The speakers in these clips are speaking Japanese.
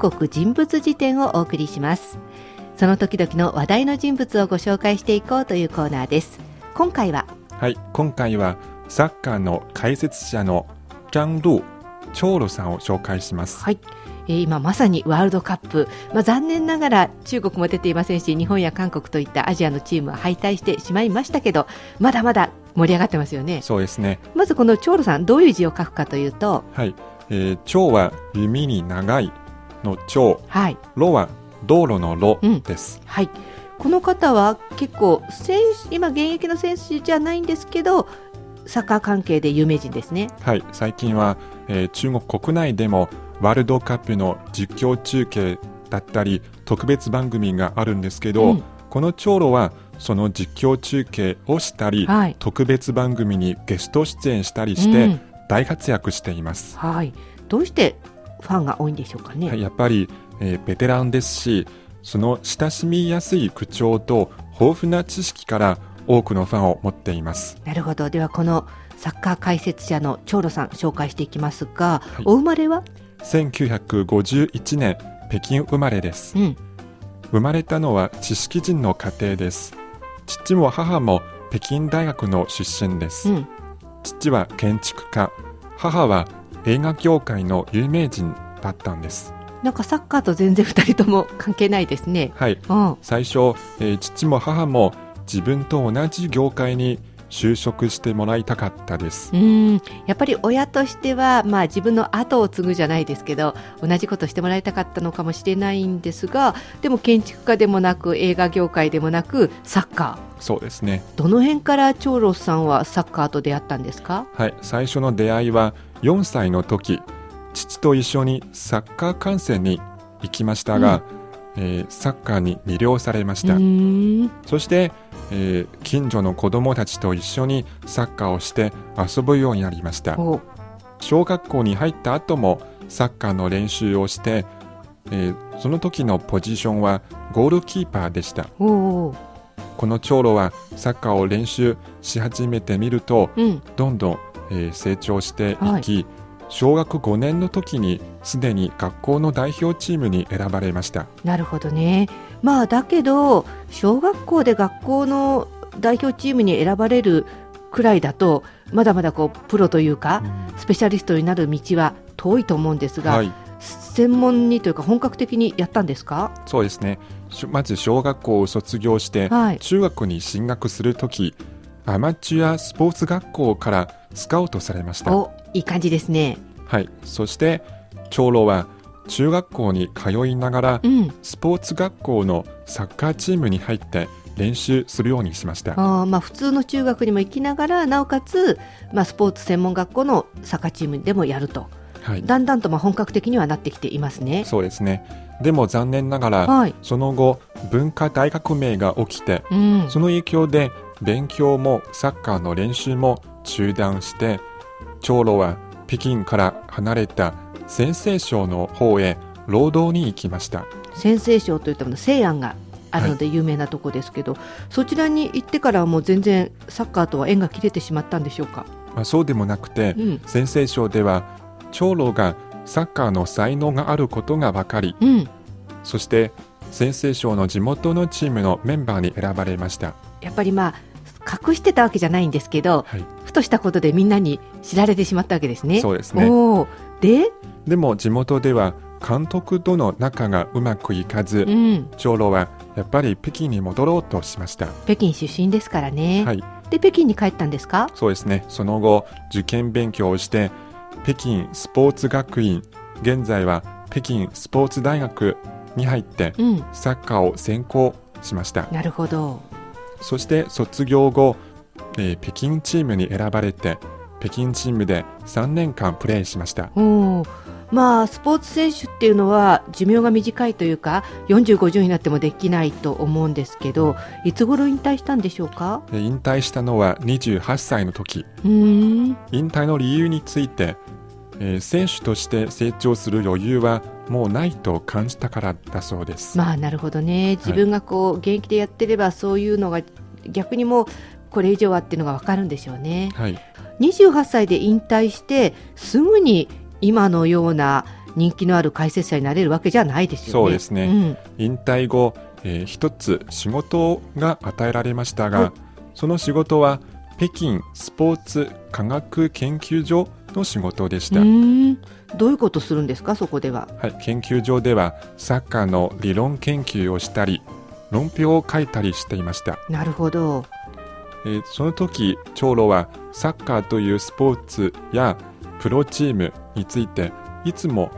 国人物辞典をお送りします。その時々の話題の人物をご紹介していこうというコーナーです。今回ははい今回はサッカーの解説者の張路長路さんを紹介します。はい。えー今まさにワールドカップ、まあ、残念ながら中国も出ていませんし日本や韓国といったアジアのチームは敗退してしまいましたけどまだまだ盛り上がってますよね。そうですね。まずこの長路さんどういう字を書くかというとはい、えー、蝶は弓に長いの蝶はい。路は道路の路うん。です、はい。この方は結構選手今現役の選手じゃないんですけどサッカー関係で有名人ですね。はい。最近は、えー中国国内でもワールドカップの実況中継だったり特別番組があるんですけど、うん。この長路はその実況中継をしたり、はい。特別番組にゲスト出演したりして、うん。大活躍しています、はい。どうしてファンが多いんでしょうかね、はいやっぱり、えーベテランですしその親しみやすい口調と豊富な知識から多くのファンを持っています。なるほど。ではこのサッカー解説者の長路さん紹介していきますが、い。お生まれは、1951年北京生まれです。うん、生まれたのは知識人の家庭です。父も母も北京大学の出身です、うん、父は建築家。母は映画業界の有名人だったんです。なんかサッカーと全然二人とも関係ないですね。はい。うん、最初、えー父も母も自分と同じ業界に就職してもらいたかったです。うん、やっぱり親としては、まあ、自分の後を継ぐじゃないですけど同じことしてもらいたかったのかもしれないんですがでも建築家でもなく映画業界でもなくサッカそうですね。ーどの辺から長老さんはサッカーと出会ったんですか？はい。最初の出会いは4歳の時父と一緒にサッカー観戦に行きましたが、えーサッカーに魅了されました、そして、えー近所の子供たちと一緒にサッカーをして遊ぶようになりました。お。小学校に入った後もサッカーの練習をして、えーその時のポジションはゴールキーパーでした。この長路はサッカーを練習し始めてみるとうん。どんどん、えー成長していき、小学5年の時にすでに学校の代表チームに選ばれました。なるほどね。まあだけど小学校で学校の代表チームに選ばれるくらいだとまだまだこうプロというか、スペシャリストになる道は遠いと思うんですが、はい。専門にというか本格的にやったんですか？そうですね。しまず小学校を卒業して、はい。中学に進学する時アマチュアスポーツ学校からスカウトされました。おいい感じですね。はい。そして長老は中学校に通いながらうん。スポーツ学校のサッカーチームに入って練習するようにしました。あーまあ普通の中学にも行きながらなおかつ、まあ、スポーツ専門学校のサッカーチームでもやると。はい。だんだんとまあ本格的にはなってきていますね。そうですね。でも残念ながらはい、その後文化大革命が起きてうん、その影響で勉強もサッカーの練習も中断して長老は北京から離れた先生省の方へ労働に行きました。先生賞といったもの西安があるので有名なとこですけど、そちらに行ってからはもう全然サッカーとは縁が切れてしまったんでしょうか、まあ、そうでもなくてうん。先生省では長老がサッカーの才能があることが分かりうん、そして先生省の地元のチームのメンバーに選ばれました、やっぱりまあ隠してたわけじゃないんですけどはい、ふとしたことでみんなに知られてしまったわけですね。そうですねで、でも地元では監督との仲がうまくいかずうん、長老はやっぱり北京に戻ろうとしました北京出身ですからね。はいで北京に帰ったんですか？そうですね。その後、受験勉強をして、北京スポーツ学院、現在は北京スポーツ大学に入って、うん、サッカーを専攻しました。なるほど。そして卒業後、えー北京チームに選ばれて、北京チームで3年間プレーしました。まあスポーツ選手っていうのは寿命が短いというか40、50になってもできないと思うんですけどいつ頃引退したんでしょうか？えー引退したのは28歳の時。うーん引退の理由について、えー選手として成長する余裕はもうないと感じたからだそうです。まあなるほどね自分がこう現役でやってればそういうのが逆にもうこれ以上はっていうのが分かるんでしょうねはい。28歳で引退してすぐに今のような人気のある解説者になれるわけじゃないですよね。そうですね。引退後、えー一つ仕事が与えられましたが、はい。その仕事は北京スポーツ科学研究所の仕事でした、うんうん。どういうことするんですか？そこでは。はい、研究所ではサッカーの理論研究をしたり論評を書いたりしていました、なるほど。えーその時長老はサッカーというスポーツやプロチームについていつも、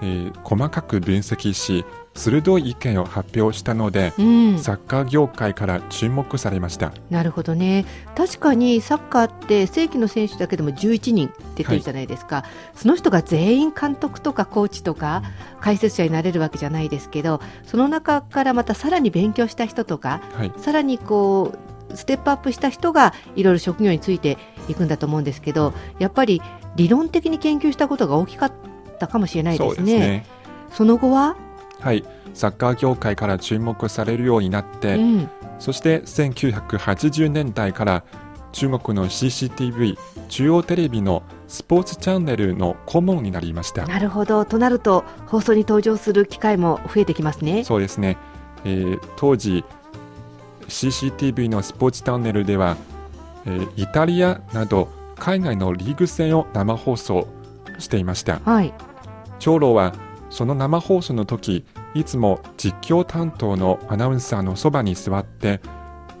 えー細かく分析し鋭い意見を発表したので、うん、サッカー業界から注目されました。なるほどね。確かにサッカーって正規の選手だけでも11人出てるじゃないですか、その人が全員監督とかコーチとか解説者になれるわけじゃないですけどその中からまたさらに勉強した人とかはい。さらにこうステップアップした人がいろいろ職業についていくんだと思うんですけどやっぱり理論的に研究したことが大きかったかもしれないですね。そね。その後は、はい。サッカー業界から注目されるようになって、うん。そして1980年代から中国の CCTV 中央テレビのスポーツチャンネルの顧問になりました。なるほど。となると放送に登場する機会も増えてきますね。そうですね、えー当時 CCTV のスポーツチャンネルでは、えーイタリアなど海外のリーグ戦を生放送していました。はい、長老はその生放送の時いつも実況担当のアナウンサーのそばに座って、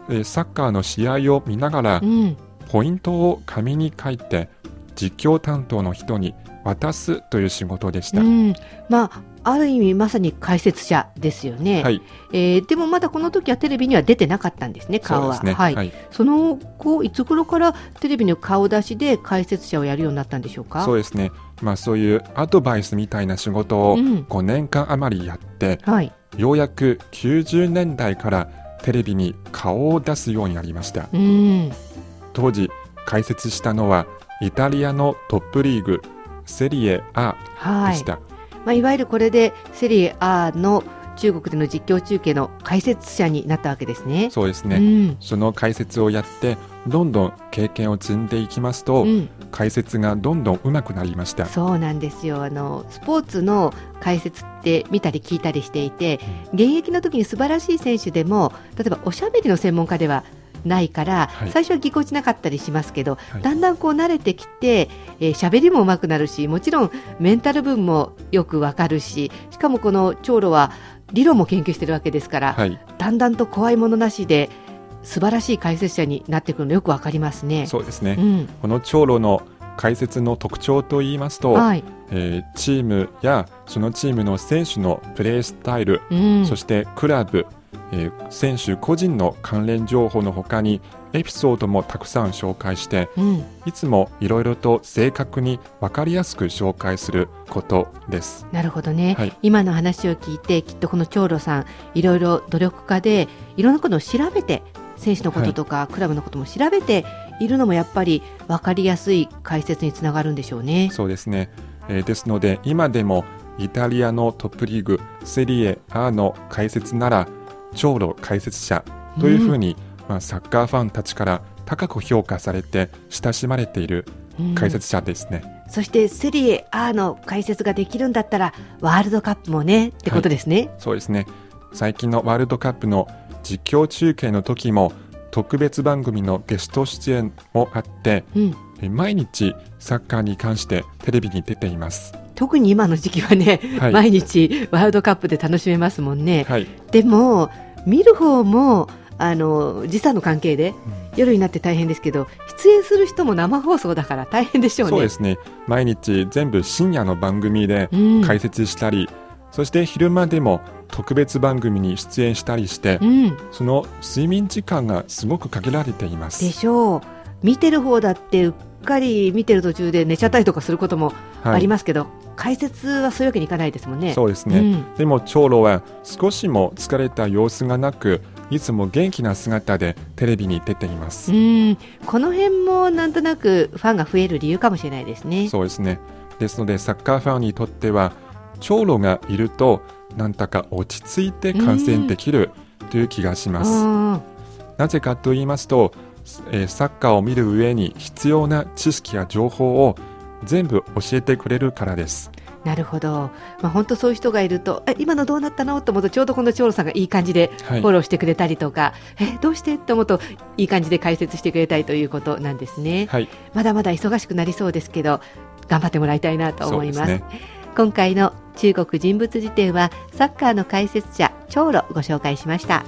えーサッカーの試合を見ながらうん、ポイントを紙に書いて実況担当の人に渡すという仕事でした、うん、まあある意味まさに解説者ですよね、はい。えーでもまだこの時はテレビには出てなかったんですね顔はね。は。い、はい。その後いつ頃からテレビの顔出しで解説者をやるようになったんでしょうか？そうですね、まあ、そういうアドバイスみたいな仕事をうん。5年間余りやって、はい。ようやく90年代からテレビに顔を出すようになりました。うん。当時解説したのはイタリアのトップリーグセリエ A はいでした、まあ、いわゆるこれでセリエ A の中国での実況中継の解説者になったわけですね。そうですね、うん。その解説をやってどんどん経験を積んでいきますと、うん、解説がどんどん上手くなりました。そうなんですよ。あのスポーツの解説って見たり聞いたりしていて現役の時に素晴らしい選手でも例えばおしゃべりの専門家ではないから、はい。最初はぎこちなかったりしますけど、はい。だんだんこう慣れてきてえー喋りも上手くなるしもちろんメンタル分もよくわかるししかもこの長老は理論も研究してるわけですから、はい。だんだんと怖いものなしで素晴らしい解説者になってくるのよくわかりますね。そうですね、うん。この長老の解説の特徴といいますと、はい。えーチームやそのチームの選手のプレースタイル、うん。そしてクラブ、えー選手個人の関連情報の他にエピソードもたくさん紹介してうん。いつもいろいろと正確に分かりやすく紹介することです。なるほどね、はい。今の話を聞いてきっとこの長老さんいろいろ努力家でいろんなことを調べて選手のこととか、クラブのことも調べているのもやっぱり分かりやすい解説につながるんでしょうね。そうですね、えーですので今でもイタリアのトップリーグセリエ A の解説なら長老解説者というふうに、まあ、サッカーファンたちから高く評価されて親しまれているうん解説者ですね。そしてセリエ A の解説ができるんだったらワールドカップもねってことですね。そうですね最近のワールドカップの実況中継の時も特別番組のゲスト出演もあってうんえ毎日サッカーに関してテレビに出ています。特に今の時期はね、はい。毎日ワールドカップで楽しめますもんね。はい、でも見る方もあの時差の関係で夜になって大変ですけど出演する人も生放送だから大変でしょうね。そうですね。毎日全部深夜の番組でうん。解説したり、そして昼間でも特別番組に出演したりして、うん、その睡眠時間がすごく限られています。で。しょう。見てる方だってかり見てる途中で寝ちゃったりとかすることもありますけど、解説はそういうわけにいかないですもんね。そうですね、うん。でも長老は少しも疲れた様子がなくいつも元気な姿でテレビに出ています、うん。この辺もなんとなくファンが増える理由かもしれないですね。そうですね。ですのでサッカーファンにとっては長老がいるとなんだか落ち着いて観戦できるという気がします、うん。なぜかと言いますと、えーサッカーを見る上に必要な知識や情報を全部教えてくれるからです。なるほど、まあ、本当そういう人がいるとえ今のどうなったの？と思うとちょうどこの長老さんがいい感じでフォローしてくれたりとか、はい、えどうして？と思うといい感じで解説してくれたりということなんですね、はい、まだまだ忙しくなりそうですけど頑張ってもらいたいなと思います、ね、今回の中国人物辞典はサッカーの解説者長老ご紹介しました。